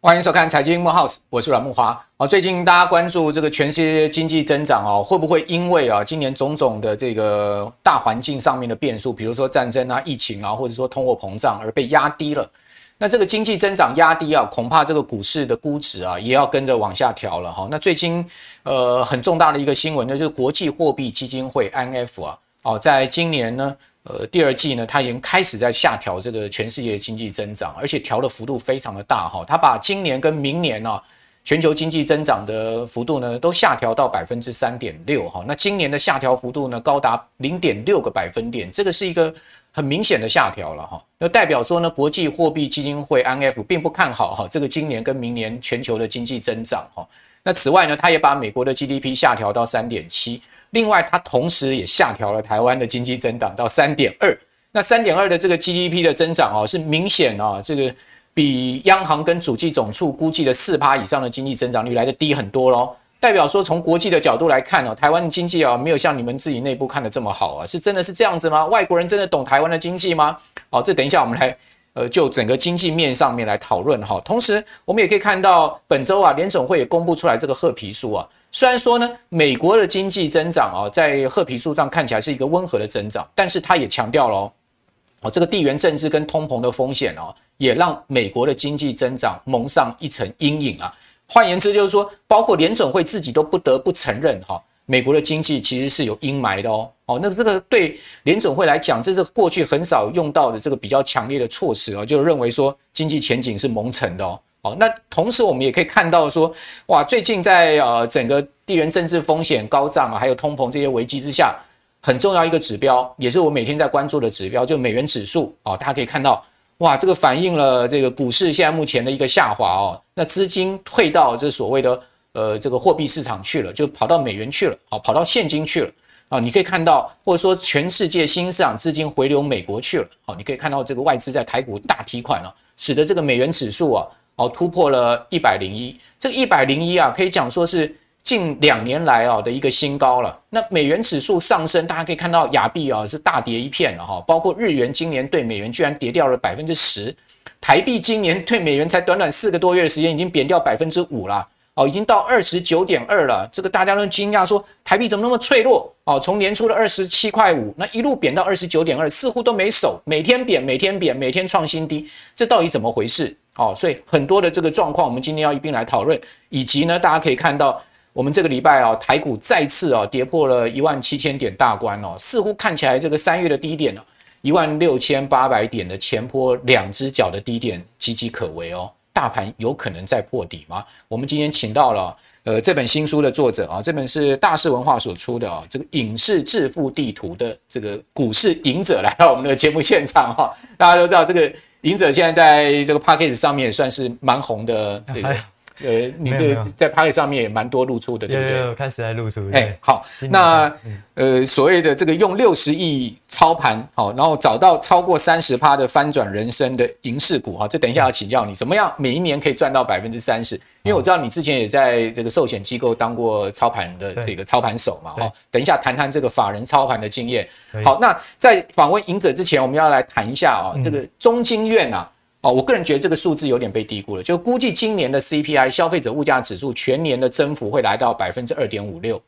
欢迎收看财经木 House，我是阮木花。哦，最近大家关注这个全世界经济增长哦，会不会因为啊今年种种的这个大环境上面的变数，比如说战争啊、疫情啊，或者说通货膨胀而被压低了？那这个经济增长压低啊，恐怕这个股市的估值啊也要跟着往下调了哈。那最近呃很重大的一个新闻呢，就是国际货币基金会 IMF 啊，哦，在今年呢。呃，第二季呢，它已经开始在下调这个全世界的经济增长，而且调的幅度非常的大哈。它把今年跟明年呢，全球经济增长的幅度呢，都下调到百分之三点六哈。那今年的下调幅度呢，高达零点六个百分点，这个是一个很明显的下调了哈。那代表说呢，国际货币基金会 IMF 并不看好哈这个今年跟明年全球的经济增长哈。那此外呢，它也把美国的 GDP 下调到三点七。另外，它同时也下调了台湾的经济增长到三点二。那三点二的这个 GDP 的增长哦，是明显啊，这个比央行跟主计总处估计的四趴以上的经济增长率来得低很多喽。代表说，从国际的角度来看哦，台湾的经济啊，没有像你们自己内部看的这么好啊，是真的是这样子吗？外国人真的懂台湾的经济吗？好，这等一下我们来。呃，就整个经济面上面来讨论哈，同时我们也可以看到，本周啊，联总会也公布出来这个褐皮书啊。虽然说呢，美国的经济增长啊，在褐皮书上看起来是一个温和的增长，但是它也强调了哦，这个地缘政治跟通膨的风险哦，也让美国的经济增长蒙上一层阴影啊。换言之，就是说，包括联总会自己都不得不承认哈。美国的经济其实是有阴霾的哦，哦，那这个对联总会来讲，这是过去很少用到的这个比较强烈的措施哦，就认为说经济前景是蒙尘的哦，哦，那同时我们也可以看到说，哇，最近在呃整个地缘政治风险高涨啊，还有通膨这些危机之下，很重要一个指标，也是我每天在关注的指标，就美元指数哦，大家可以看到，哇，这个反映了这个股市现在目前的一个下滑哦，那资金退到这所谓的。呃，这个货币市场去了，就跑到美元去了，好，跑到现金去了啊！你可以看到，或者说全世界新市场资金回流美国去了，好，你可以看到这个外资在台股大提款了，使得这个美元指数啊，哦，突破了一百零一，这个一百零一啊，可以讲说是近两年来啊的一个新高了。那美元指数上升，大家可以看到亚币啊是大跌一片了哈，包括日元今年对美元居然跌掉了百分之十，台币今年对美元才短短四个多月的时间已经贬掉百分之五了。哦，已经到二十九点二了，这个大家都惊讶说台币怎么那么脆弱？哦，从年初的二十七块五，那一路贬到二十九点二，似乎都没守，每天贬，每天贬，每天创新低，这到底怎么回事？哦，所以很多的这个状况，我们今天要一并来讨论，以及呢，大家可以看到，我们这个礼拜啊，台股再次啊跌破了一万七千点大关哦，似乎看起来这个三月的低点呢，一万六千八百点的前坡两只脚的低点岌岌可危哦。大盘有可能再破底吗？我们今天请到了呃这本新书的作者啊，这本是大是文化所出的啊，这个《影视致富地图》的这个股市隐者来到我们的节目现场哈。大家都知道这个隐者现在在这个 Podcast 上面也算是蛮红的这个。呃，你这在 Podcast 上面也蛮多露出的，对不对？开始在露出。哎、欸，好，那、嗯、呃，所谓的这个用六十亿操盘，好，然后找到超过三十趴的翻转人生的银饰股，哈，这等一下要请教你，怎么样每一年可以赚到百分之三十？因为我知道你之前也在这个寿险机构当过操盘的这个操盘手嘛，哈，等一下谈谈这个法人操盘的经验。好，那在访问赢者之前，我们要来谈一下啊，这个中经院啊。哦，我个人觉得这个数字有点被低估了，就估计今年的 CPI 消费者物价指数全年的增幅会来到百分之二点五六。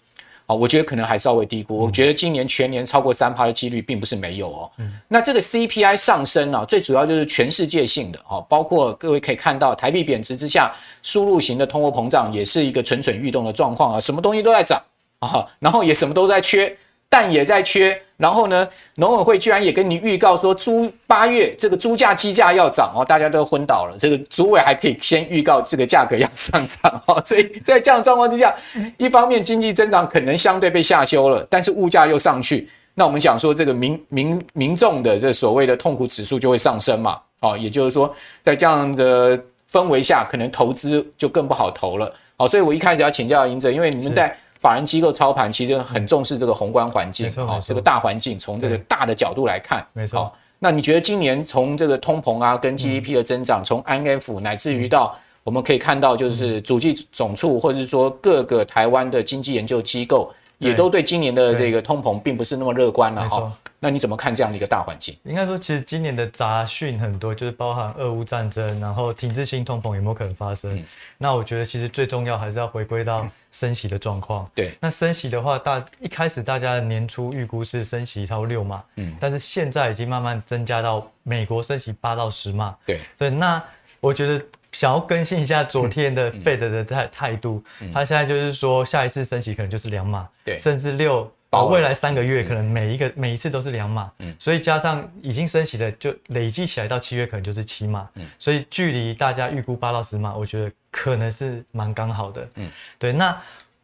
哦，我觉得可能还稍微低估。我觉得今年全年超过三趴的几率并不是没有哦。那这个 CPI 上升啊，最主要就是全世界性的哦，包括各位可以看到台币贬值之下，输入型的通货膨胀也是一个蠢蠢欲动的状况啊，什么东西都在涨啊，然后也什么都在缺。蛋也在缺，然后呢，农委会居然也跟你预告说，猪八月这个猪价鸡价要涨哦，大家都昏倒了。这个主委还可以先预告这个价格要上涨哦，所以在这样状况之下，一方面经济增长可能相对被下修了，但是物价又上去，那我们讲说这个民民民众的这所谓的痛苦指数就会上升嘛，哦，也就是说在这样的氛围下，可能投资就更不好投了。好，所以我一开始要请教银者，因为你们在。法人机构操盘其实很重视这个宏观环境，好，这个大环境从这个大的角度来看，没错。那你觉得今年从这个通膨啊，跟 GDP 的增长，从 IMF 乃至于到我们可以看到，就是主计总处或者是说各个台湾的经济研究机构也都对今年的这个通膨并不是那么乐观了哈。那你怎么看这样的一个大环境？应该说，其实今年的杂讯很多，就是包含俄乌战争，然后停滞性通膨有没有可能发生？嗯、那我觉得其实最重要还是要回归到升息的状况。对、嗯，那升息的话，大一开始大家年初预估是升息超过六码，嗯，但是现在已经慢慢增加到美国升息八到十码。对，对，那我觉得想要更新一下昨天的 Fed 的态态度，嗯、他现在就是说下一次升息可能就是两码，对，甚至六。哦，未来三个月可能每一个、嗯、每一次都是两码，嗯，所以加上已经升息的，就累计起来到七月可能就是七码，嗯，所以距离大家预估八到十码，我觉得可能是蛮刚好的，嗯，对。那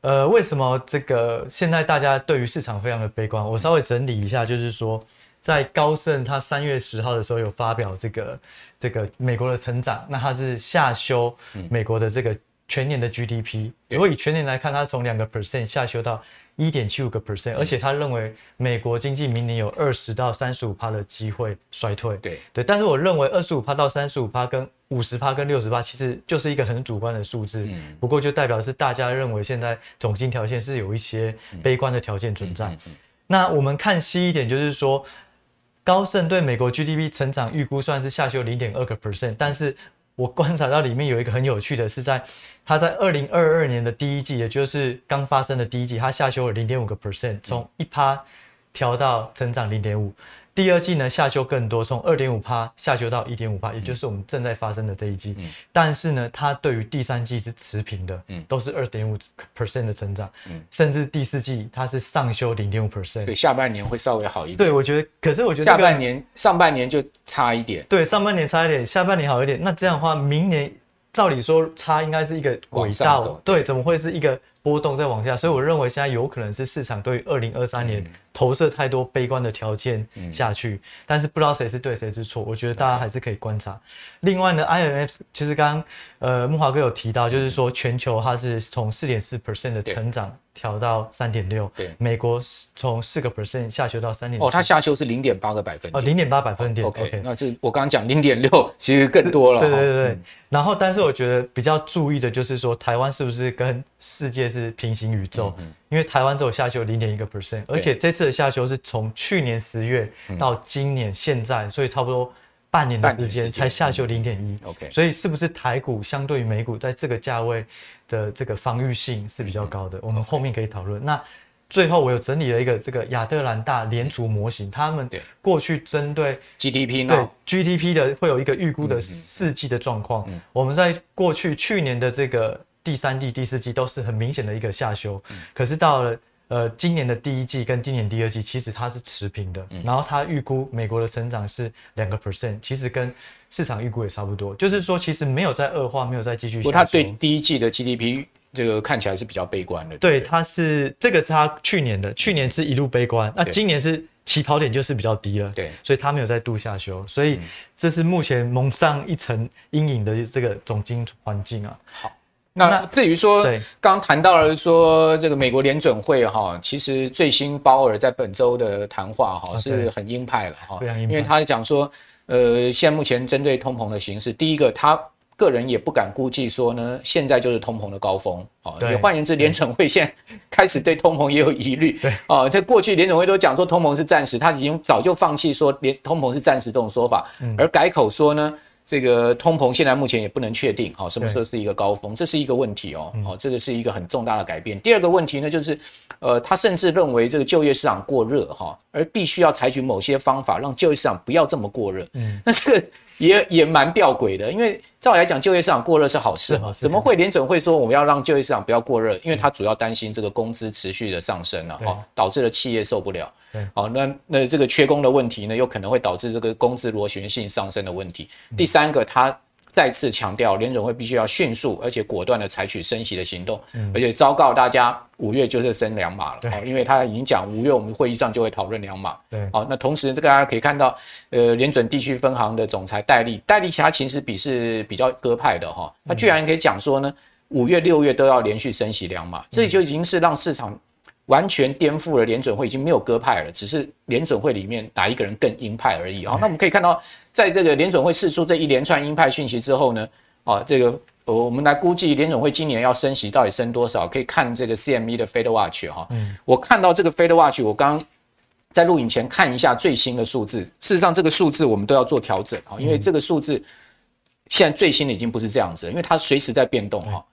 呃，为什么这个现在大家对于市场非常的悲观？我稍微整理一下，就是说，在高盛他三月十号的时候有发表这个这个美国的成长，那它是下修美国的这个全年的 GDP，如果以全年来看，它从两个 percent 下修到。一点七五个 percent，而且他认为美国经济明年有二十到三十五趴的机会衰退。对对，但是我认为二十五趴到三十五趴跟五十趴跟六十趴其实就是一个很主观的数字。嗯。不过就代表是大家认为现在总经条件是有一些悲观的条件存在。那我们看细一点，就是说高盛对美国 GDP 成长预估算是下修零点二个 percent，但是。我观察到里面有一个很有趣的是，在他在二零二二年的第一季，也就是刚发生的第一季，他下修了零点五个 percent，从一趴调到成长零点五。第二季呢，下修更多，从二点五趴下修到一点五趴，也就是我们正在发生的这一季。嗯、但是呢，它对于第三季是持平的，嗯、都是二点五 percent 的成长。嗯、甚至第四季它是上修零点五 percent，所以下半年会稍微好一点。对，我觉得，可是我觉得、这个、下半年、上半年就差一点。对，上半年差一点，下半年好一点。那这样的话，明年照理说差应该是一个轨道，对，怎么会是一个？波动再往下，所以我认为现在有可能是市场对二零二三年投射太多悲观的条件下去，嗯、但是不知道谁是对谁是错，我觉得大家还是可以观察。另外呢，IMF 其实刚刚呃木华哥有提到，就是说全球它是从四点四 percent 的成长调到三点六，对，美国从四个 percent 下修到三点，哦，它下修是零点八个百分点，哦，零点八百分点、哦、，OK，, 那这我刚刚讲零点六，其实更多了，对对对然后，但是我觉得比较注意的就是说，台湾是不是跟世界是平行宇宙？因为台湾只有下修零点一个 percent，而且这次的下修是从去年十月到今年现在，所以差不多半年的时间才下修零点一。OK，所以是不是台股相对于美股在这个价位的这个防御性是比较高的？我们后面可以讨论。那最后我有整理了一个这个亚特兰大联储模型，他们过去针对 GDP 对 GDP 的会有一个预估的四季的状况。我们在过去去年的这个。第三季、第四季都是很明显的一个下修，嗯、可是到了呃今年的第一季跟今年第二季，其实它是持平的。嗯、然后它预估美国的成长是两个 percent，其实跟市场预估也差不多。就是说，其实没有在恶化，没有在继续它对第一季的 GDP 这个看起来是比较悲观的。对，它是这个是它去年的，去年是一路悲观，那今年是起跑点就是比较低了。对，所以它没有再度下修，所以这是目前蒙上一层阴影的这个总经环境啊。好。那至于说，刚谈到了说这个美国联准会哈，其实最新鲍尔在本周的谈话哈是很鹰派了哈，因为他讲说，呃，现在目前针对通膨的形势，第一个他个人也不敢估计说呢，现在就是通膨的高峰啊。也换言之，联准会现在开始对通膨也有疑虑。对啊，在过去联准会都讲说通膨是暂时，他已经早就放弃说联通膨是暂时这种说法，而改口说呢。这个通膨现在目前也不能确定，好，什么时候是一个高峰，这是一个问题哦，好，这个是一个很重大的改变。第二个问题呢，就是，呃，他甚至认为这个就业市场过热哈，而必须要采取某些方法让就业市场不要这么过热。嗯，那这个。也也蛮吊诡的，因为照理来讲，就业市场过热是好事嘛？怎么会联准会说我们要让就业市场不要过热？因为他主要担心这个工资持续的上升了，哈，导致了企业受不了。好，那那这个缺工的问题呢，又可能会导致这个工资螺旋性上升的问题。第三个，他。再次强调，联准会必须要迅速而且果断地采取升息的行动，嗯、而且昭告大家，五月就是升两码了。对，因为他已经讲五月我们会议上就会讨论两码。对，好，那同时大家可以看到，呃，联准地区分行的总裁戴利，戴利其他其实比是比较鸽派的哈，他居然可以讲说呢，五月六月都要连续升息两码，这就已经是让市场。完全颠覆了联准会，已经没有鸽派了，只是联准会里面哪一个人更鹰派而已啊。那我们可以看到，在这个联准会释出这一连串鹰派讯息之后呢，啊，这个呃，我们来估计联准会今年要升息到底升多少，可以看这个 CME 的 Fed Watch 哈。嗯，我看到这个 Fed Watch，我刚在录影前看一下最新的数字。事实上，这个数字我们都要做调整哈，因为这个数字现在最新的已经不是这样子了，因为它随时在变动哈。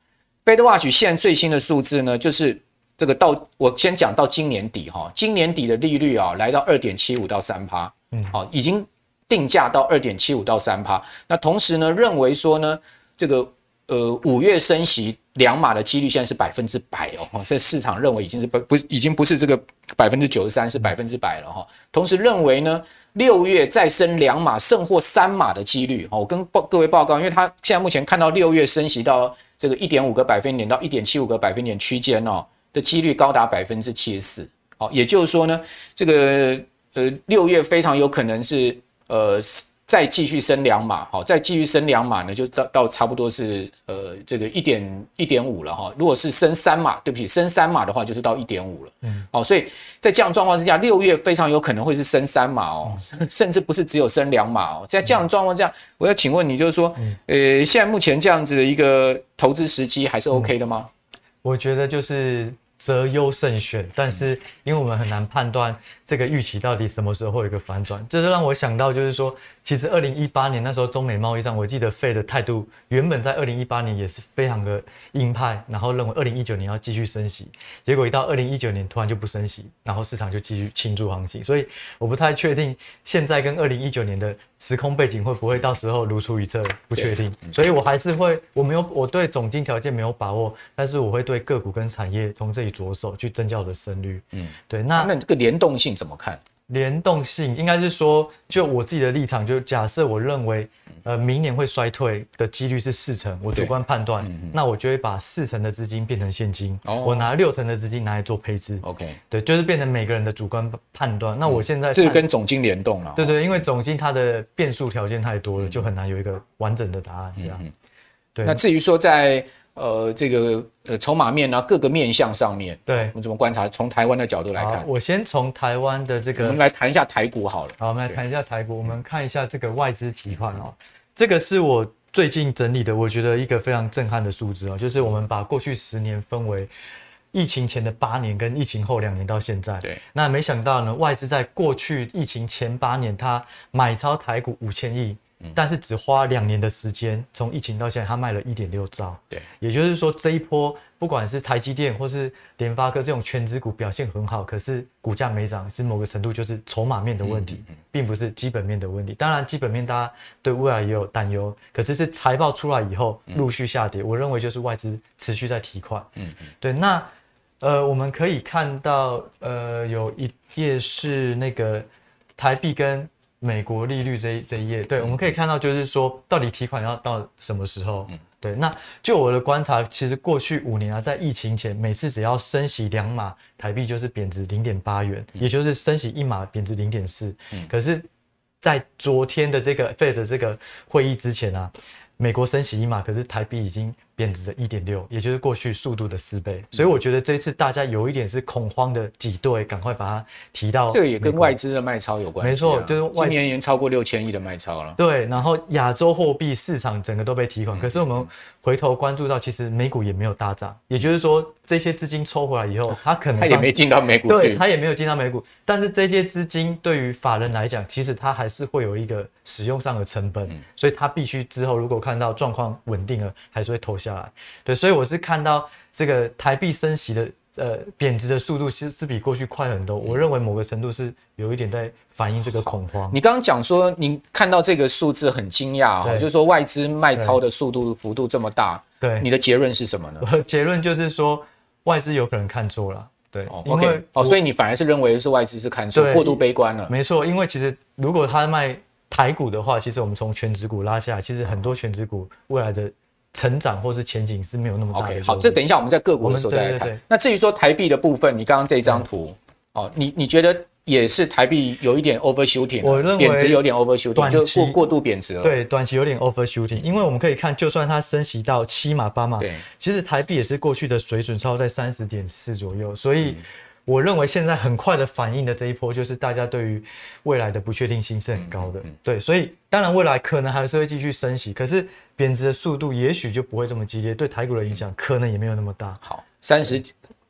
Fed Watch 现在最新的数字呢，就是这个到我先讲到今年底哈，今年底的利率啊来到二点七五到三趴，嗯，好，已经定价到二点七五到三趴。那同时呢，认为说呢，这个。呃，五月升息两码的几率现在是百分之百哦，所以市场认为已经是不不已经不是这个百分之九十三，是百分之百了哈。同时认为呢，六月再升两码甚或三码的几率，我跟报各位报告，因为他现在目前看到六月升息到这个一点五个百分点到一点七五个百分点区间哦的几率高达百分之七十四，好，也就是说呢，这个呃六月非常有可能是呃。再继续升两码，好，再继续升两码呢，就到到差不多是呃这个一点一点五了哈。如果是升三码，对不起，升三码的话就是到一点五了。嗯，好，所以在这样状况之下，六月非常有可能会是升三码哦，甚至不是只有升两码哦。在这样的状况下，我要请问你，就是说，呃，现在目前这样子的一个投资时机还是 OK 的吗？我觉得就是。择优胜选，但是因为我们很难判断这个预期到底什么时候会有一个反转，这就让我想到，就是说，其实二零一八年那时候中美贸易上，我记得 Fed 的态度原本在二零一八年也是非常的鹰派，然后认为二零一九年要继续升息，结果一到二零一九年突然就不升息，然后市场就继续庆祝行情，所以我不太确定现在跟二零一九年的时空背景会不会到时候如出一辙，不确定，所以我还是会，我没有我对总金条件没有把握，但是我会对个股跟产业从这里。着手去增加我的胜率，嗯，对，那那这个联动性怎么看？联动性应该是说，就我自己的立场，就假设我认为，呃，明年会衰退的几率是四成，我主观判断，那我就会把四成的资金变成现金，我拿六成的资金拿来做配置，OK，对，就是变成每个人的主观判断。那我现在这是跟总经联动了，对对，因为总经它的变数条件太多了，就很难有一个完整的答案这样。对，那至于说在。呃，这个呃，筹码面呢，各个面向上面，对，我们怎么观察？从台湾的角度来看，我先从台湾的这个，我们来谈一下台股好了。好，我们来谈一下台股。我们看一下这个外资提款哦，这个是我最近整理的，我觉得一个非常震撼的数字哦，就是我们把过去十年分为疫情前的八年跟疫情后两年到现在。对，那没想到呢，外资在过去疫情前八年，它买超台股五千亿。但是只花两年的时间，从疫情到现在，他卖了一点六兆。对，也就是说这一波，不管是台积电或是联发科这种权值股表现很好，可是股价没涨，是某个程度就是筹码面的问题，并不是基本面的问题。当然，基本面大家对未来也有担忧，可是是财报出来以后陆续下跌，我认为就是外资持续在提款。嗯嗯，对。那呃，我们可以看到，呃，有一页是那个台币跟。美国利率这一这一页，对，我们可以看到，就是说，到底提款要到什么时候？嗯，对。那就我的观察，其实过去五年啊，在疫情前，每次只要升息两码，台币就是贬值零点八元，也就是升息一码贬值零点四。嗯，可是，在昨天的这个 Fed 的这个会议之前啊，美国升息一码，可是台币已经。贬值了一点六，也就是过去速度的四倍，所以我觉得这次大家有一点是恐慌的挤兑，赶快把它提到。这个也跟外资的卖超有关系。没错，就是今年已经超过六千亿的卖超了。对，然后亚洲货币市场整个都被提款，可是我们回头关注到，其实美股也没有大涨，也就是说这些资金抽回来以后，他可能他也没进到美股，对，他也没有进到美股，但是这些资金对于法人来讲，其实它还是会有一个使用上的成本，所以他必须之后如果看到状况稳定了，还是会投下来。对。所以我是看到这个台币升息的呃贬值的速度，其实是比过去快很多。我认为某个程度是有一点在反映这个恐慌。你刚刚讲说，你看到这个数字很惊讶啊，就是说外资卖超的速度幅度这么大，对，你的结论是什么呢？我 的结论就是说外资有可能看错了，对，OK，哦，所以你反而是认为是外资是看错，过度悲观了。没错，因为其实如果他卖台股的话，其实我们从全职股拉下来，其实很多全职股未来的。成长或是前景是没有那么大的。OK，好，这等一下我们在个股的时候再来谈。那至于说台币的部分，你刚刚这张图，哦，你你觉得也是台币有一点 overshooting，我认为贬值有点 overshooting，就过过度贬值了。对，短期有点 overshooting，因为我们可以看，就算它升息到七码八码，对，其实台币也是过去的水准，超在三十点四左右，所以我认为现在很快的反应的这一波，就是大家对于未来的不确定性是很高的。嗯嗯嗯、对，所以当然未来可能还是会继续升息，可是贬值的速度也许就不会这么激烈，对台股的影响可能也没有那么大。好，三十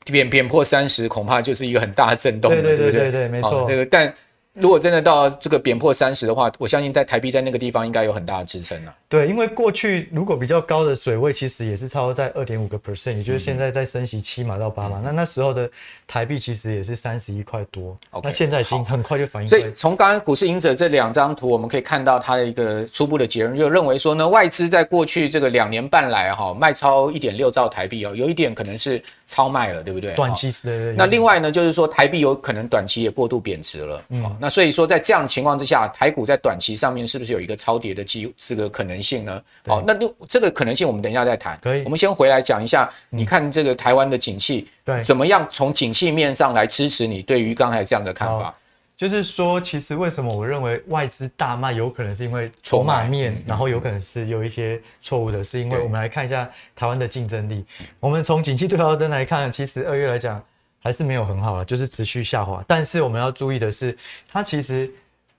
贬贬破三十，恐怕就是一个很大的震动了，对对对对，对没错。这个但。如果真的到这个贬破三十的话，我相信在台币在那个地方应该有很大的支撑了。对，因为过去如果比较高的水位，其实也是超过在二点五个 percent，也就是现在在升息七码到八码，嗯、那那时候的台币其实也是三十一块多。Okay, 那现在已经很快就反映。所以从刚刚股市赢者这两张图，我们可以看到它的一个初步的结论，就认为说呢，外资在过去这个两年半来哈卖超一点六兆台币哦，有一点可能是超卖了，对不对？短期是。那另外呢，就是说台币有可能短期也过度贬值了。嗯。那所以说在这样。情况之下，台股在短期上面是不是有一个超跌的机这个可能性呢？好，那这个可能性我们等一下再谈。可以，我们先回来讲一下，你看这个台湾的景气，对，怎么样从景气面上来支持你对于刚才这样的看法？就是说，其实为什么我认为外资大卖，有可能是因为筹码面，然后有可能是有一些错误的，是因为我们来看一下台湾的竞争力。我们从景气对照灯来看，其实二月来讲还是没有很好啊，就是持续下滑。但是我们要注意的是，它其实。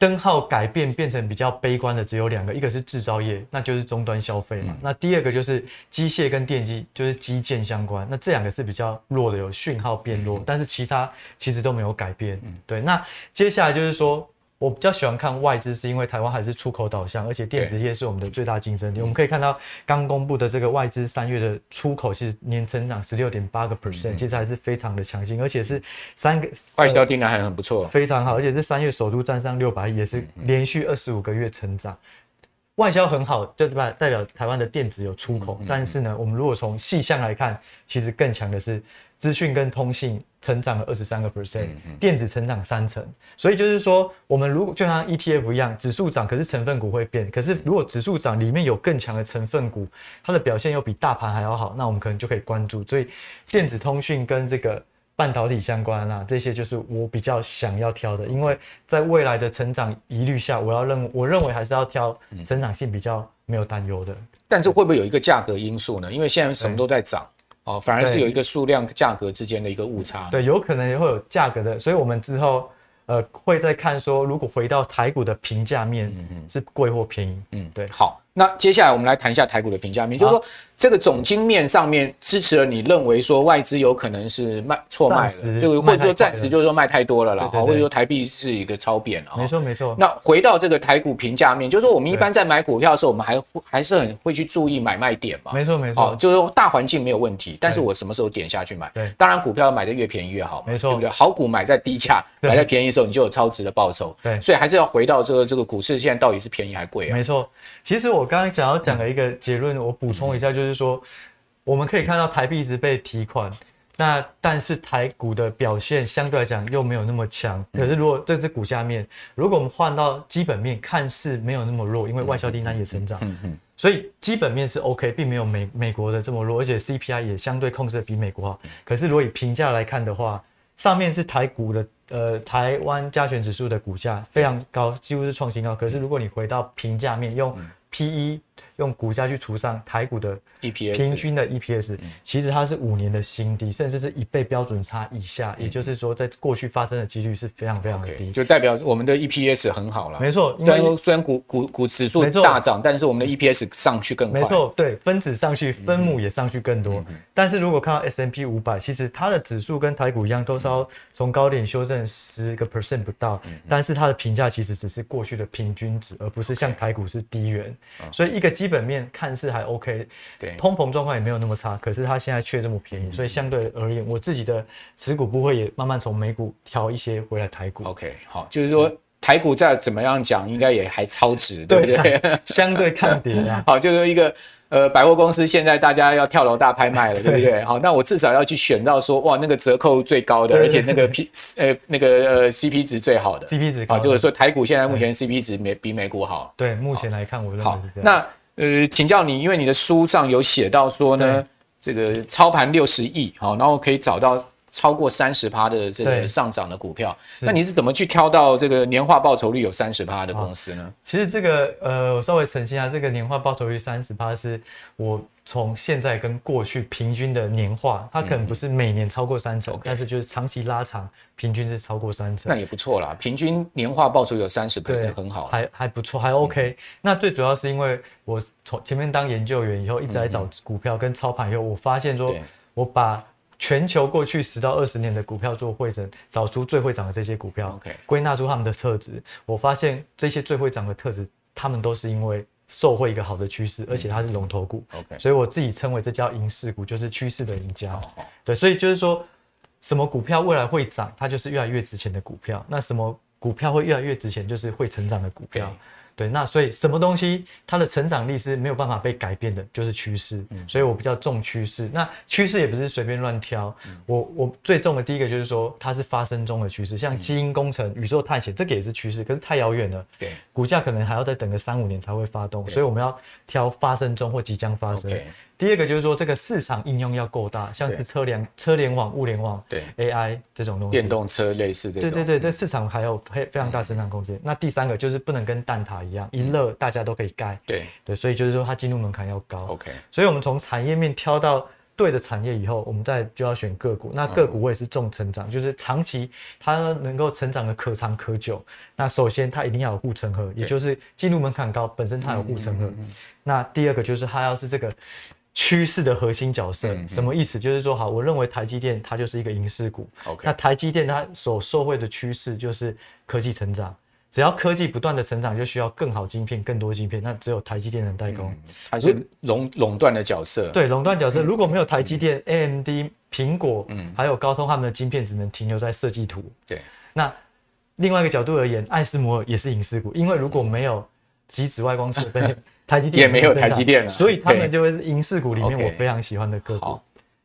灯号改变变成比较悲观的只有两个，一个是制造业，那就是终端消费嘛。嗯、那第二个就是机械跟电机，就是基建相关。那这两个是比较弱的，有讯号变弱，嗯、但是其他其实都没有改变。嗯、对，那接下来就是说。我比较喜欢看外资，是因为台湾还是出口导向，而且电子业是我们的最大竞争力。我们可以看到刚公布的这个外资三月的出口是年成长十六点八个 percent，其实还是非常的强劲，而且是三个外销订单还很不错，非常好，而且是三月首度站上六百亿，也是连续二十五个月成长。外销很好，就代代表台湾的电子有出口，但是呢，我们如果从细项来看，其实更强的是。资讯跟通信成长了二十三个 percent，电子成长三成，所以就是说，我们如果就像 ETF 一样，指数涨，可是成分股会变。可是如果指数涨，里面有更强的成分股，它的表现又比大盘还要好，那我们可能就可以关注。所以电子通讯跟这个半导体相关啊，这些就是我比较想要挑的，因为在未来的成长疑虑下，我要认我认为还是要挑成长性比较没有担忧的。但是会不会有一个价格因素呢？因为现在什么都在涨。哦，反而是有一个数量价格之间的一个误差。对，有可能也会有价格的，所以我们之后呃会再看说，如果回到台股的评价面，是贵或便宜。嗯，对。好，那接下来我们来谈一下台股的评价面，就是说。这个总经面上面支持了你认为说外资有可能是卖错卖了，就或者说暂时就是说卖太多了啦，好，或者说台币是一个超贬了。没错没错。那回到这个台股评价面，就是说我们一般在买股票的时候，我们还还是很会去注意买卖点嘛。没错没错。哦就是说大环境没有问题，但是我什么时候点下去买？对，当然股票买的越便宜越好，没错，对不对？好股买在低价，买在便宜的时候，你就有超值的报酬。对，所以还是要回到这个这个股市现在到底是便宜还贵啊？没错。其实我刚刚想要讲的一个结论，我补充一下，就是说。我们可以看到台币一直被提款，那但是台股的表现相对来讲又没有那么强。可是如果这只股下面，如果我们换到基本面，看似没有那么弱，因为外销订单也成长，所以基本面是 OK，并没有美美国的这么弱，而且 CPI 也相对控制的比美国好。可是如果以评价来看的话，上面是台股的呃台湾加权指数的股价非常高，几乎是创新高。可是如果你回到评价面，用 PE 用股价去除上台股的 EPS，平均的 EPS，其实它是五年的新低，甚至是一倍标准差以下。也就是说，在过去发生的几率是非常非常的低，就代表我们的 EPS 很好了。没错，虽然说虽然股股股指数大涨，但是我们的 EPS 上去更快。没错，对，分子上去，分母也上去更多。但是如果看到 S&P 五百，其实它的指数跟台股一样，都是要从高点修正十个 percent 不到，但是它的评价其实只是过去的平均值，而不是像台股是低元。所以一个基本面看似还 OK，对，通膨状况也没有那么差，可是它现在却这么便宜，所以相对而言，我自己的持股部位也慢慢从美股调一些回来台股。OK，好，就是说台股再怎么样讲，应该也还超值，对不对？相对抗跌啊。好，就是一个呃百货公司，现在大家要跳楼大拍卖了，对不对？好，那我至少要去选到说哇，那个折扣最高的，而且那个 P 呃那个呃 CP 值最好的 CP 值高，就是说台股现在目前 CP 值没比美股好。对，目前来看我认为是这样。那呃，请教你，因为你的书上有写到说呢，这个操盘六十亿，好，然后可以找到超过三十趴的这个上涨的股票。那你是怎么去挑到这个年化报酬率有三十趴的公司呢？其实这个呃，我稍微澄清一下，这个年化报酬率三十趴是我从现在跟过去平均的年化，它可能不是每年超过三成，嗯、但是就是长期拉长，平均是超过三成。那也不错啦，平均年化报酬有三十，对，很好，还还不错，还 OK、嗯。那最主要是因为我从前面当研究员以后，一直在找股票跟操盘以后，我发现说，我把全球过去十到二十年的股票做汇整，找出最会涨的这些股票，归纳出他们的特质，我发现这些最会涨的特质，他们都是因为。受惠一个好的趋势，而且它是龙头股，OK，所以我自己称为这叫赢势股，就是趋势的赢家。对，所以就是说，什么股票未来会涨，它就是越来越值钱的股票；那什么股票会越来越值钱，就是会成长的股票。对，那所以什么东西它的成长力是没有办法被改变的，就是趋势。嗯，所以我比较重趋势。那趋势也不是随便乱挑，嗯、我我最重的第一个就是说它是发生中的趋势，像基因工程、宇宙探险，这个也是趋势，可是太遥远了。对，股价可能还要再等个三五年才会发动，所以我们要挑发生中或即将发生。第二个就是说，这个市场应用要够大，像是车联、车联网、物联网、对 AI 这种东西，电动车类似这种。对对对，这市场还有非非常大生产空间。那第三个就是不能跟蛋挞一样，一热大家都可以盖。对对，所以就是说它进入门槛要高。OK，所以我们从产业面挑到对的产业以后，我们再就要选个股。那个股我也是重成长，就是长期它能够成长的可长可久。那首先它一定要有护城河，也就是进入门槛高，本身它有护城河。那第二个就是它要是这个。趋势的核心角色什么意思？就是说，好，我认为台积电它就是一个银饰股。那台积电它所受惠的趋势就是科技成长，只要科技不断的成长，就需要更好晶片、更多晶片。那只有台积电能代工，它是垄垄断的角色。对，垄断角色。如果没有台积电、AMD、苹果，嗯，还有高通，他们的晶片只能停留在设计图。对。那另外一个角度而言，爱斯摩尔也是赢势股，因为如果没有极紫外光设备。台积电也没有台积电了，所以他们就会是银饰股里面我非常喜欢的个股。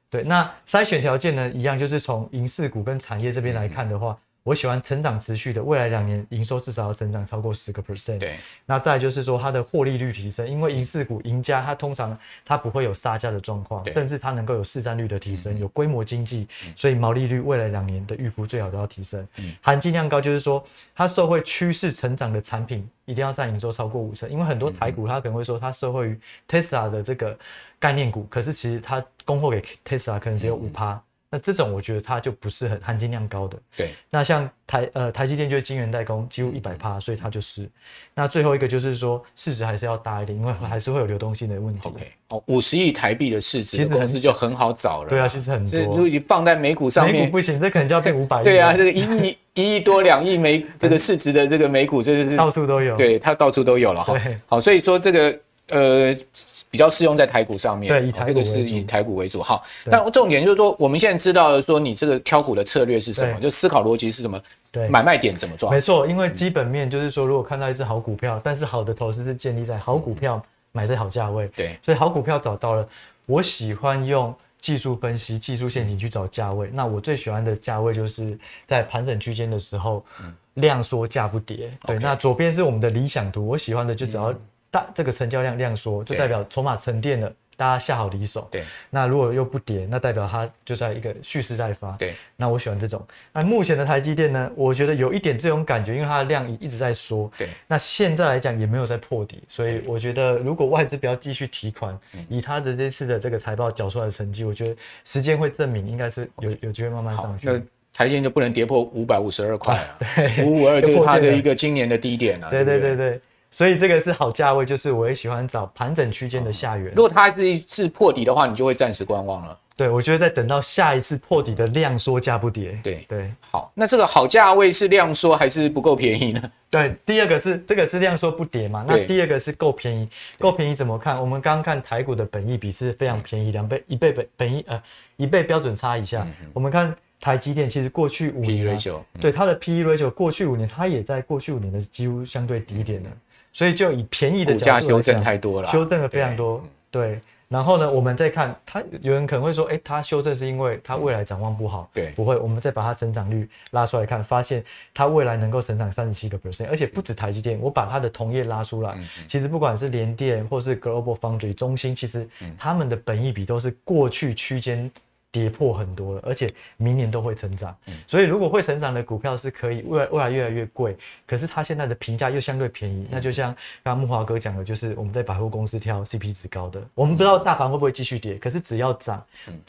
对，那筛选条件呢，一样就是从银饰股跟产业这边来看的话。我喜欢成长持续的，未来两年营收至少要成长超过十个 percent。对，那再就是说它的获利率提升，因为银饰股赢家它通常它不会有杀价的状况，甚至它能够有市占率的提升，有规模经济，所以毛利率未来两年的预估最好都要提升。含金量高就是说它受惠趋势成长的产品一定要占营收超过五成，因为很多台股它可能会说它受惠于 Tesla 的这个概念股，可是其实它供货给 Tesla 可能只有五趴。那这种我觉得它就不是很含金量高的。对。那像台呃台积电就是晶圆代工，几乎一百趴，所以它就是。那最后一个就是说市值还是要大一点，因为还是会有流动性的问题。OK。哦，五十亿台币的市值，其实公司就很好找了。对啊，其实很多。如果你放在美股上面，美股不行，这可能就要变五百亿。对啊，这个一亿一亿多两亿美这个 市值的这个美股，这是到处都有。对，它到处都有了哈。好，所以说这个。呃，比较适用在台股上面，对，以台股、哦、这个是以台股为主。好，那重点就是说，我们现在知道说，你这个挑股的策略是什么？就思考逻辑是什么？对，买卖点怎么抓？没错，因为基本面就是说，如果看到一只好股票，嗯、但是好的投资是建立在好股票买在好价位，对，所以好股票找到了，我喜欢用技术分析、技术陷阱去找价位。嗯、那我最喜欢的价位就是在盘整区间的时候，嗯、量缩价不跌。对.那左边是我们的理想图，我喜欢的就只要、嗯。大这个成交量量缩，就代表筹码沉淀了，大家下好离手。对，那如果又不跌，那代表它就在一个蓄势待发。对，那我喜欢这种。那目前的台积电呢，我觉得有一点这种感觉，因为它的量一直在缩。对，那现在来讲也没有在破底，所以我觉得如果外资不要继续提款，以它的这次的这个财报缴出来的成绩，我觉得时间会证明，应该是有有机会慢慢上去。那台积电就不能跌破五百五十二块啊？对，五五二就是它的一个今年的低点了。对对对对。所以这个是好价位，就是我也喜欢找盘整区间的下缘。如果它是一次破底的话，你就会暂时观望了。对，我觉得再等到下一次破底的量缩价不跌。对对，好，那这个好价位是量缩还是不够便宜呢？对，第二个是这个是量缩不跌嘛？那第二个是够便宜，够便宜怎么看？我们刚刚看台股的本益比是非常便宜，两倍一倍本本益呃一倍标准差以下。我们看。台积电其实过去五年，对它的 P/E ratio 过去五年，它也在过去五年的几乎相对低点了，所以就以便宜的角度来讲，修正太多了，修正了非常多。对，然后呢，我们再看它，有人可能会说，哎，它修正是因为它未来展望不好。对，不会，我们再把它成长率拉出来看，发现它未来能够成长三十七个 percent，而且不止台积电，我把它的同业拉出来，其实不管是联电或是 Global Foundry 中芯，其实他们的本益比都是过去区间。跌破很多了，而且明年都会成长。嗯，所以如果会成长的股票是可以未来未来越来越贵，可是它现在的评价又相对便宜，那就像刚刚木华哥讲的，就是我们在百货公司挑 CP 值高的，我们不知道大盘会不会继续跌，可是只要涨，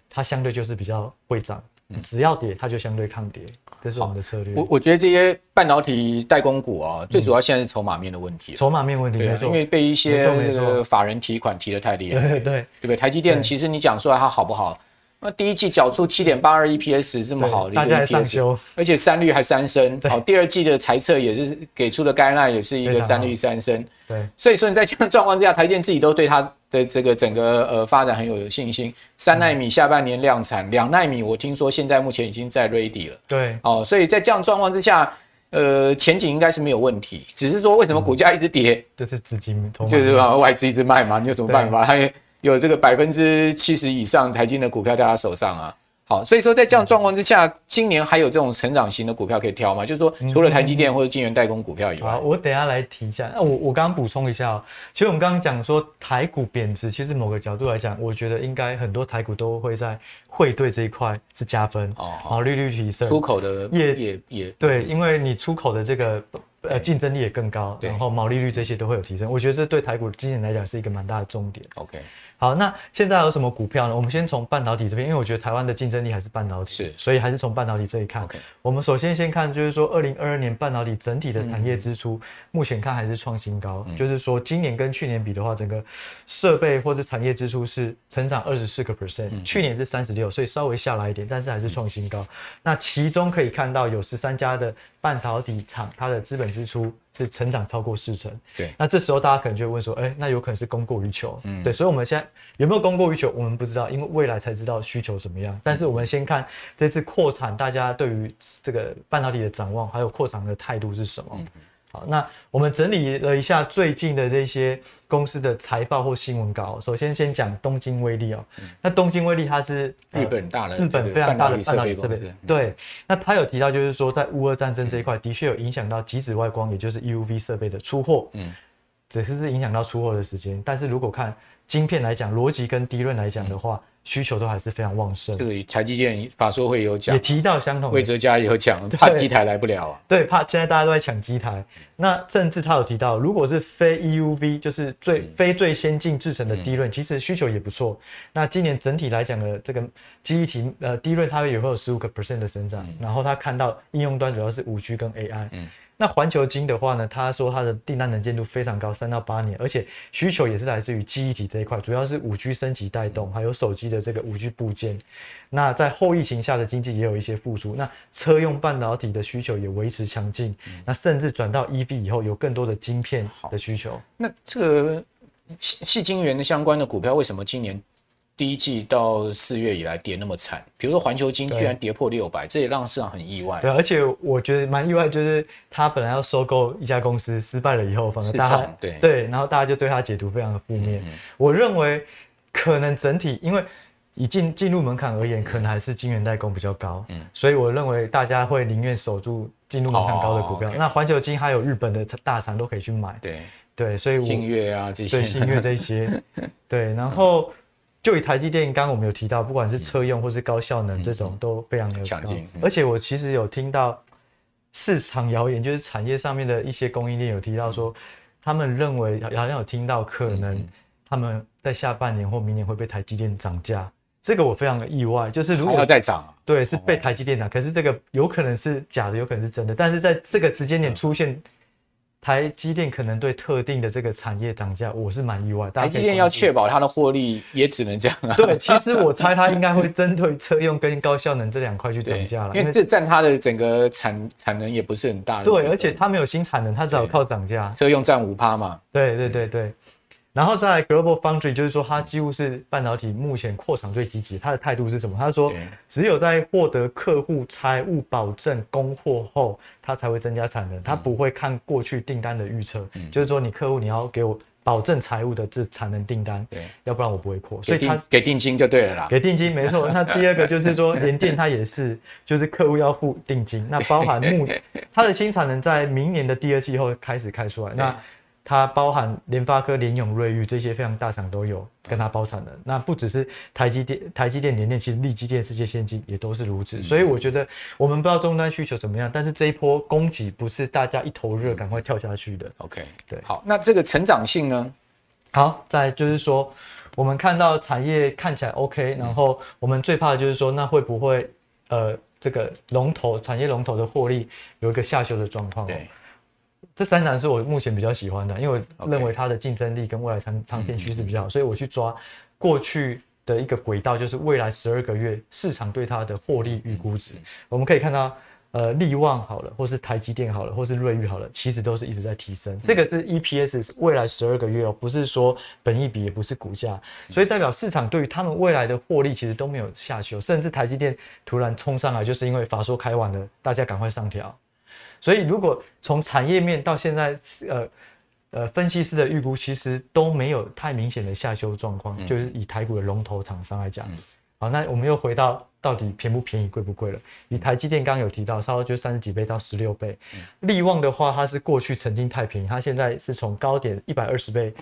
它相对就是比较会涨。只要跌，它就相对抗跌，这是我们的策略。我我觉得这些半导体代工股啊，最主要现在是筹码面的问题。筹码面问题，没错，因为被一些这个法人提款提的太厉害。对对对，对不对？台积电其实你讲出来它好不好？那第一季缴出七点八二 EPS 这么好的一个 EPS，大家上修，而且三率还三升。好，第二季的财测也是给出的 guideline 也是一个三率三升。对，所以说你在这样状况之下，台积电自己都对它。的这个整个呃发展很有信心，三纳米下半年量产，两奈米我听说现在目前已经在 ready 了。对，哦，所以在这样状况之下，呃，前景应该是没有问题，只是说为什么股价一直跌？嗯、就是资金，就是外资一直卖嘛，你有什么办法？还有这个百分之七十以上台积的股票在他手上啊。好，所以说在这样状况之下，今年还有这种成长型的股票可以挑吗？就是说，除了台积电或者晶圆代工股票以外，好，我等一下来提一下。那我我刚刚补充一下哦，其实我们刚刚讲说台股贬值，其实某个角度来讲，我觉得应该很多台股都会在汇兑这一块是加分哦，毛利率提升，出口的也也也对，因为你出口的这个呃竞争力也更高，然后毛利率这些都会有提升。我觉得这对台股今年来讲是一个蛮大的重点。OK。好，那现在有什么股票呢？我们先从半导体这边，因为我觉得台湾的竞争力还是半导体，是，所以还是从半导体这里看。我们首先先看，就是说二零二二年半导体整体的产业支出，嗯、目前看还是创新高。嗯、就是说今年跟去年比的话，整个设备或者产业支出是成长二十四个 percent，去年是三十六，所以稍微下来一点，但是还是创新高。嗯、那其中可以看到有十三家的半导体厂，它的资本支出。是成长超过四成，对。那这时候大家可能就会问说，哎、欸，那有可能是供过于求，嗯，对。所以我们现在有没有供过于求，我们不知道，因为未来才知道需求怎么样。但是我们先看这次扩产，大家对于这个半导体的展望，还有扩产的态度是什么？嗯好，那我们整理了一下最近的这些公司的财报或新闻稿。首先，先讲东京威力哦。那东京威力它是日本大的，日本非常大的半导体设备。对，那他有提到，就是说在乌俄战争这一块，的确有影响到极紫外光，也就是 EUV 设备的出货。嗯，只是是影响到出货的时间。但是如果看晶片来讲，逻辑跟 DRAM 来讲的话。需求都还是非常旺盛。这个台积电法说会有讲，也提到相同。魏哲家也有讲，怕机台来不了啊。对，怕现在大家都在抢机台。那甚至他有提到，如果是非 EUV，就是最、嗯、非最先进制成的 DRAM，、嗯、其实需求也不错。那今年整体来讲的这个记忆体呃 DRAM，它也会有十五个 percent 的增长。嗯、然后他看到应用端主要是五 G 跟 AI。嗯那环球晶的话呢，他说他的订单能见度非常高，三到八年，而且需求也是来自于记忆体这一块，主要是五 G 升级带动，还有手机的这个五 G 部件。那在后疫情下的经济也有一些复苏，那车用半导体的需求也维持强劲，那甚至转到 EV 以后有更多的晶片的需求。那这个矽晶圆的相关的股票为什么今年？第一季到四月以来跌那么惨，比如说环球金居然跌破六百，这也让市场很意外。对，而且我觉得蛮意外，就是他本来要收购一家公司，失败了以后，反而大家对对，然后大家就对他解读非常的负面。嗯嗯，我认为可能整体因为以进进入门槛而言，可能还是晶圆代工比较高，嗯，所以我认为大家会宁愿守住进入门槛高的股票。哦、那环球金还有日本的大厂都可以去买，对对，所以我信越啊这些，对信越这些，对，然后。就以台积电，刚刚我们有提到，不管是车用或是高效能这种都非常的强劲。而且我其实有听到市场谣言，就是产业上面的一些供应链有提到说，他们认为好像有听到可能他们在下半年或明年会被台积电涨价。这个我非常的意外，就是如果要再涨，对，是被台积电涨，可是这个有可能是假的，有可能是真的。但是在这个时间点出现。台积电可能对特定的这个产业涨价，我是蛮意外。台积电要确保它的获利，也只能这样啊。对，其实我猜它应该会针对车用跟高效能这两块去涨价了，因为这占它的整个产产能也不是很大。对，而且它没有新产能，它只好靠涨价。车用占五趴嘛。对对对对。然后在 Global Foundry，就是说它几乎是半导体目前扩厂最积极。它的态度是什么？他说，只有在获得客户财务保证供货后，它才会增加产能。它不会看过去订单的预测，嗯、就是说你客户你要给我保证财务的这产能订单，对，要不然我不会扩。所以他给定金就对了啦。给定金没错。那第二个就是说联电它也是，就是客户要付定金，那包含目 它的新产能在明年的第二季后开始开出来。那它包含联发科、联永、瑞昱这些非常大厂都有跟它包产的。那不只是台积电、台积电、联电，其实力积电、世界先进也都是如此。所以我觉得我们不知道终端需求怎么样，但是这一波供给不是大家一头热赶快跳下去的。OK，对，好，那这个成长性呢？好，再就是说，我们看到产业看起来 OK，然后我们最怕的就是说，那会不会呃这个龙头产业龙头的获利有一个下修的状况？对。这三档是我目前比较喜欢的，因为我认为它的竞争力跟未来长长线趋势比较好，所以我去抓过去的一个轨道，就是未来十二个月市场对它的获利与估值。我们可以看到，呃，力旺好了，或是台积电好了，或是瑞昱好了，其实都是一直在提升。这个是 EPS 未来十二个月哦，不是说本益比，也不是股价，所以代表市场对于他们未来的获利其实都没有下修，甚至台积电突然冲上来，就是因为法说开完了，大家赶快上调。所以，如果从产业面到现在，呃，呃，分析师的预估其实都没有太明显的下修状况，嗯、就是以台股的龙头厂商来讲，嗯、好，那我们又回到到底便不便宜、贵不贵了？以台积电刚刚有提到，差不多就三十几倍到十六倍，嗯、力旺的话，它是过去曾经太便宜，它现在是从高点一百二十倍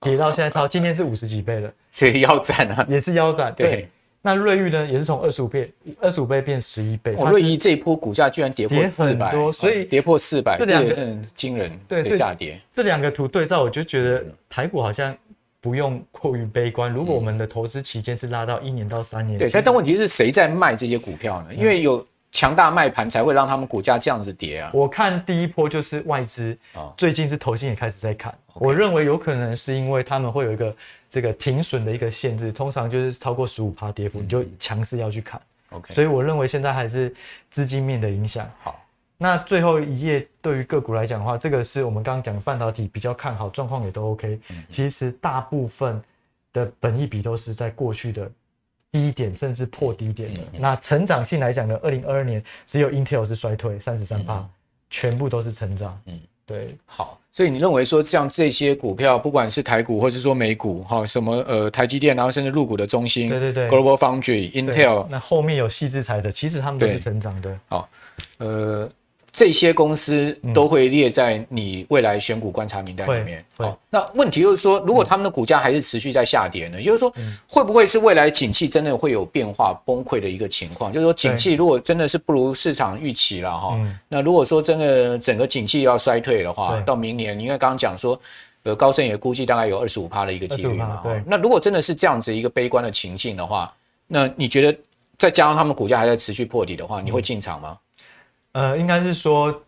跌到现在 超，今天是五十几倍了，所以腰斩啊，也是腰斩，对。对那瑞昱呢，也是从二十五倍，二十五倍变十一倍。哦，瑞昱这一波股价居然跌破四百，所以跌破四百，这两个嗯惊人，对下跌。这两个图对照，我就觉得台股好像不用过于悲观。如果我们的投资期间是拉到一年到三年，对，但但问题是谁在卖这些股票呢？因为有。强大卖盘才会让他们股价这样子跌啊！我看第一波就是外资，最近是投信也开始在看。我认为有可能是因为他们会有一个这个停损的一个限制，通常就是超过十五趴跌幅，你就强势要去砍。OK，所以我认为现在还是资金面的影响。好，那最后一页对于个股来讲的话，这个是我们刚刚讲的半导体比较看好，状况也都 OK。其实大部分的本益比都是在过去的。低点甚至破低点的，那成长性来讲呢，二零二二年只有 Intel 是衰退三十三趴，全部都是成长。嗯，对。好，所以你认为说像这些股票，不管是台股或是说美股，哈，什么呃台积电，然后甚至入股的中芯，对对对，Global Foundry、Intel，那后面有矽智财的，其实他们都是成长的。好，呃。这些公司都会列在你未来选股观察名单里面。好，那问题就是说，如果他们的股价还是持续在下跌呢？就是说，会不会是未来景气真的会有变化崩溃的一个情况？就是说，景气如果真的是不如市场预期了哈，那如果说真的整个景气要衰退的话，到明年，你应该刚刚讲说，呃，高盛也估计大概有二十五趴的一个几率嘛。对。那如果真的是这样子一个悲观的情境的话，那你觉得再加上他们股价还在持续破底的话，你会进场吗？呃，应该是说，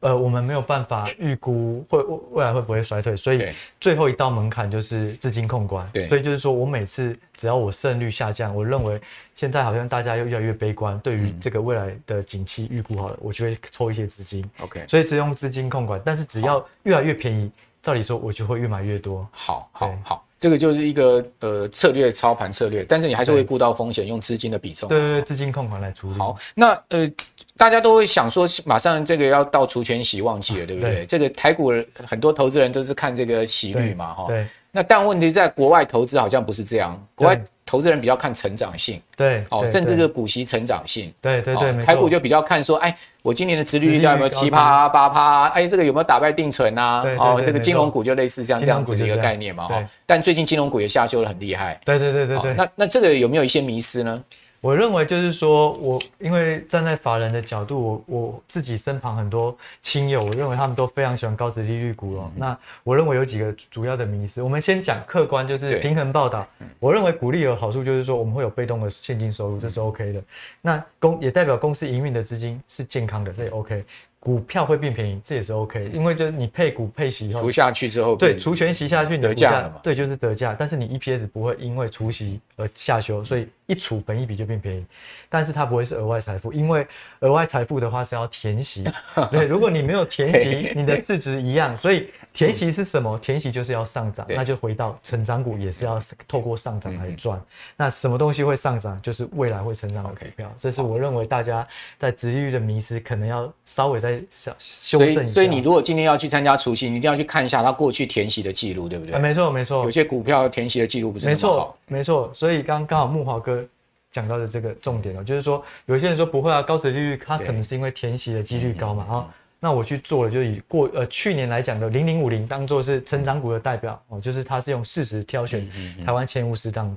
呃，我们没有办法预估会未来会不会衰退，所以最后一道门槛就是资金控管。对，所以就是说我每次只要我胜率下降，我认为现在好像大家又越来越悲观，对于这个未来的景气预估好了，我就会抽一些资金。OK，所以是用资金控管，但是只要越来越便宜，照理说我就会越买越多。好，好，好。这个就是一个呃策略操盘策略，但是你还是会顾到风险，用资金的比重。对对对，资金控管来处理。好，那呃大家都会想说，马上这个要到除权息旺季了，对不对？对这个台股很多投资人都是看这个息率嘛，哈。对。那但问题在国外投资好像不是这样，国外。投资人比较看成长性，对，哦，甚至是股息成长性，对对对，台股就比较看说，哎，我今年的殖利率有没有七趴八趴？哎，这个有没有打败定存呐？哦，这个金融股就类似这样这样子的一个概念嘛，哈。但最近金融股也下修的很厉害，对对对对对。那那这个有没有一些迷失呢？我认为就是说，我因为站在法人的角度，我我自己身旁很多亲友，我认为他们都非常喜欢高值利率股哦。那我认为有几个主要的迷思，我们先讲客观，就是平衡报道。我认为股利有好处，就是说我们会有被动的现金收入，这是 OK 的。那公也代表公司营运的资金是健康的，这也 OK。股票会变便宜，这也是 OK，因为就是你配股配息以后，除下去之后，对，除权息下去，你的股价，对，就是折价，但是你 EPS 不会因为除息而下修，所以一除本一笔就变便宜，但是它不会是额外财富，因为额外财富的话是要填息，对，如果你没有填息，你的市值一样，所以。填息是什么？填息就是要上涨，那就回到成长股也是要透过上涨来赚。那什么东西会上涨？就是未来会成长的股票。这是我认为大家在殖利率的迷失，可能要稍微再小修正一下。所以你如果今天要去参加除夕，你一定要去看一下它过去填息的记录，对不对？没错没错。有些股票填息的记录不是很好。没错没错。所以刚刚好木华哥讲到的这个重点哦，就是说有些人说不会啊，高值利率它可能是因为填息的几率高嘛啊。那我去做了，就以过呃去年来讲的零零五零当做是成长股的代表哦，就是它是用市值挑选台湾前五十档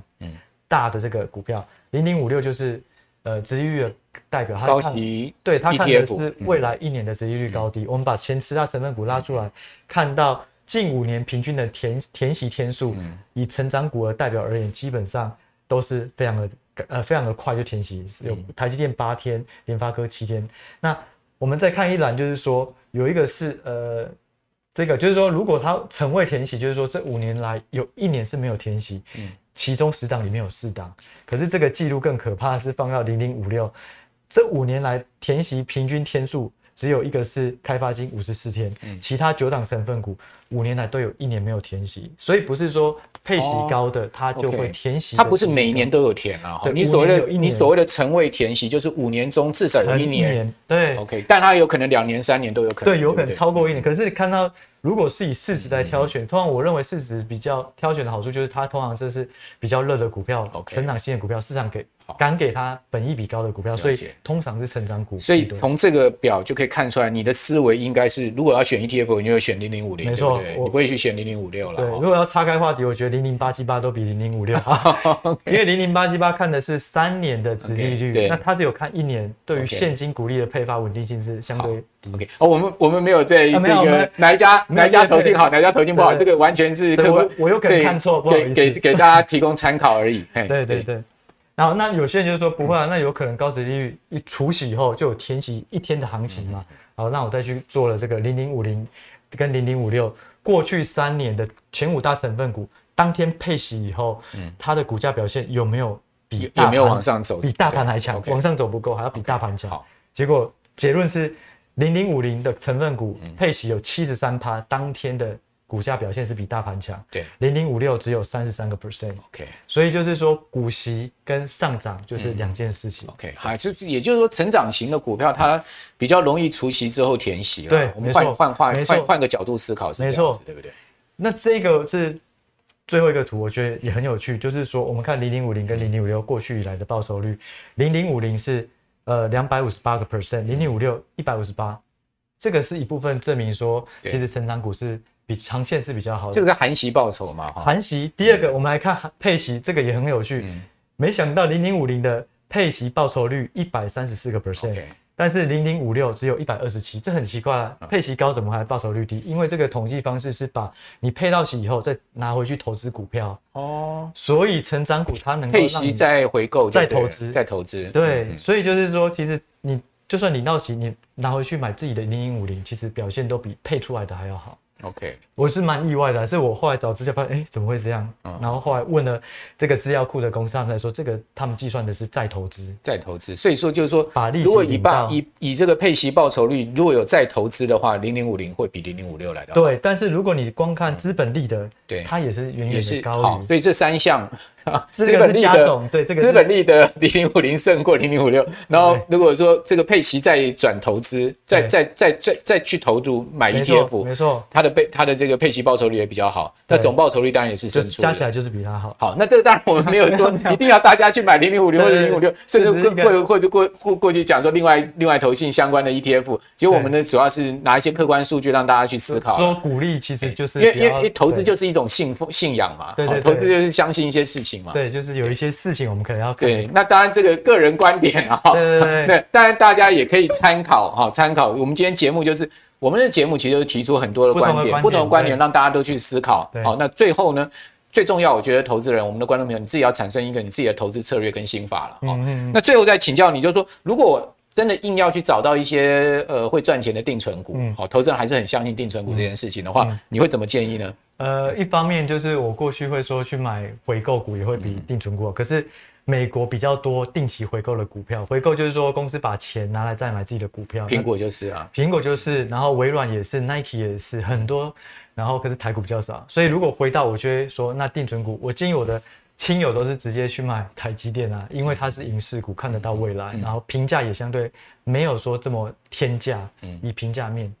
大的这个股票，零零五六就是呃殖利率的代表，它高息对它看的是未来一年的殖利率高低。我们把前十大成分股拉出来，看到近五年平均的填填息天数，以成长股的代表而言，基本上都是非常的。呃，非常的快就填息，有台积电八天，联发科七天。那我们再看一栏，就是说有一个是呃，这个就是说，如果他成未填息，就是说这五年来有一年是没有填息，嗯，其中十档里面有四档，可是这个记录更可怕的是放到零零五六，这五年来填息平均天数。只有一个是开发金五十四天，其他九档成分股五年来都有一年没有填息，所以不是说配息高的它就会填息，它不是每一年都有填啊。你所谓的你所谓的成位填息，就是五年中至少有一年，对，OK，但它有可能两年三年都有可能，对，有可能超过一年。可是看到如果是以市值来挑选，通常我认为市值比较挑选的好处就是它通常这是比较热的股票，成长性的股票，市场给。敢给他本益比高的股票，所以通常是成长股。所以从这个表就可以看出来，你的思维应该是，如果要选 ETF，你就会选零零五零，没错，你不会去选零零五六了。对，如果要岔开话题，我觉得零零八七八都比零零五六好，因为零零八七八看的是三年的殖利率，那它只有看一年，对于现金股利的配发稳定性是相对低。OK，哦，我们我们没有在这个哪一家哪一家投信好，哪一家投信不好，这个完全是客观，我有可能看错，不好意思，给给大家提供参考而已。对对 对。然后那有些人就是说不会啊，那有可能高值利率一除息以后就有填息一天的行情嘛。好，那我再去做了这个零零五零跟零零五六过去三年的前五大成分股，当天配息以后，它的股价表现有没有比大盘有没有往上走？比大盘还强？往上走不够，还要比大盘强。结果结论是零零五零的成分股配息有七十三趴，当天的。股价表现是比大盘强，对，零零五六只有三十三个 percent，OK，所以就是说股息跟上涨就是两件事情，OK，好，就也就是说成长型的股票它比较容易除息之后填息了，对，我们换换换换换个角度思考是没错，对不对？那这个是最后一个图，我觉得也很有趣，就是说我们看零零五零跟零零五六过去以来的报酬率，零零五零是呃两百五十八个 percent，零零五六一百五十八，这个是一部分证明说其实成长股是。比长线是比较好的，这个是含息报酬嘛？含息。第二个，我们来看配息，这个也很有趣。嗯、没想到零零五零的配息报酬率一百三十四个 percent，但是零零五六只有一百二十七，这很奇怪啊！配息高怎么还报酬率低？因为这个统计方式是把你配到息以后再拿回去投资股票哦，所以成长股它能够配息再回购、再投资、再投资。对，嗯、所以就是说，其实你就算你到息，你拿回去买自己的零零五零，其实表现都比配出来的还要好。OK，我是蛮意外的，是我后来找资料发现，哎，怎么会这样？然后后来问了这个资料库的公司，他们来说，这个他们计算的是再投资，再投资。所以说就是说，把利息如果以把以以这个配息报酬率，如果有再投资的话，零零五零会比零零五六来的。对，但是如果你光看资本利得，对，它也是远远的高于。所以这三项。资本利的对这个资本利的 零零五零胜过零零五六，然后如果说这个配息再转投资，再再再再再去投入买 ETF，没错，它的配它的这个配息报酬率也比较好，那总报酬率当然也是胜出，加起来就是比它好。好，那这个当然我们没有说 一定要大家去买零零五零或者零零五六，甚至会或者过过过去讲说另外另外投信相关的 ETF，其实我们呢主要是拿一些客观数据让大家去思考。说鼓励其实就是因为因为投资就是一种信奉信仰嘛，对对，投资就是相信一些事情嘛，对，就是有一些事情我们可能要对。那当然这个个人观点啊，对对对，当然大家也可以参考哈，参考。我们今天节目就是我们的节目，其实就是提出很多的观点，不同的观点让大家都去思考。好，那最后呢，最重要，我觉得投资人，我们的观众朋友，你自己要产生一个你自己的投资策略跟心法了。嗯嗯。那最后再请教你，就是说，如果真的硬要去找到一些呃会赚钱的定存股，好，投资人还是很相信定存股这件事情的话，你会怎么建议呢？呃，一方面就是我过去会说去买回购股也会比定存股好，可是美国比较多定期回购的股票，回购就是说公司把钱拿来再买自己的股票，苹果就是啊，苹果就是，然后微软也是，Nike 也是很多，然后可是台股比较少，所以如果回到我就会说那定存股，我建议我的亲友都是直接去买台积电啊，因为它是影视股，看得到未来，然后评价也相对没有说这么天价，以评价面。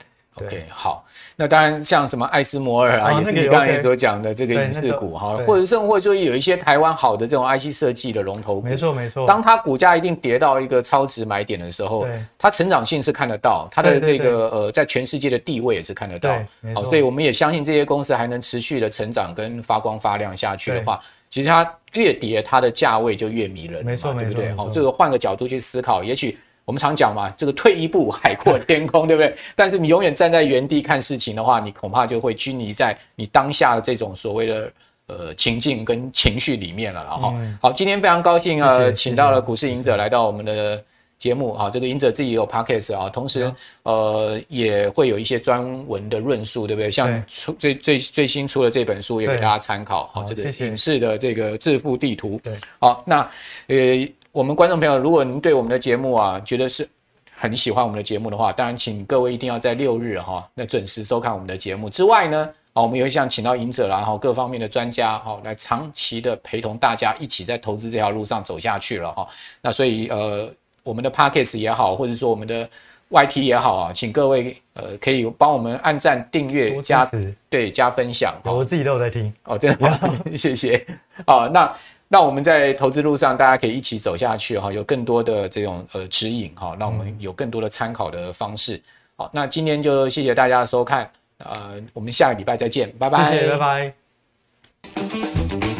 OK，好，那当然像什么艾斯摩尔啊，也是你刚才所讲的这个影视股哈，或者甚或者说有一些台湾好的这种 IC 设计的龙头股，没错没错。当它股价一定跌到一个超值买点的时候，它成长性是看得到，它的这个呃在全世界的地位也是看得到。好，所以我们也相信这些公司还能持续的成长跟发光发亮下去的话，其实它越跌它的价位就越迷人，没错，对不对？好，这个换个角度去思考，也许。我们常讲嘛，这个退一步海阔天空，对不对？但是你永远站在原地看事情的话，你恐怕就会拘泥在你当下的这种所谓的呃情境跟情绪里面了。然后，好，今天非常高兴啊，请到了股市隐者来到我们的节目啊。这个隐者自己也有 podcast 啊，同时呃也会有一些专文的论述，对不对？像出最最最新出的这本书也给大家参考。好，这个影视的这个致富地图。对，好，那呃。我们观众朋友，如果您对我们的节目啊，觉得是很喜欢我们的节目的话，当然请各位一定要在六日哈，那准时收看我们的节目。之外呢，啊，我们也会像请到赢者然后各方面的专家哈，来长期的陪同大家一起在投资这条路上走下去了哈。那所以呃，我们的 Podcast 也好，或者说我们的 YT 也好啊，请各位呃可以帮我们按赞、订阅、加对加分享。我自己都有在听哦，真的，谢谢。好，那。那我们在投资路上，大家可以一起走下去哈，有更多的这种呃指引哈，让我们有更多的参考的方式。好，那今天就谢谢大家的收看，呃，我们下个礼拜再见，拜拜，谢谢，拜拜。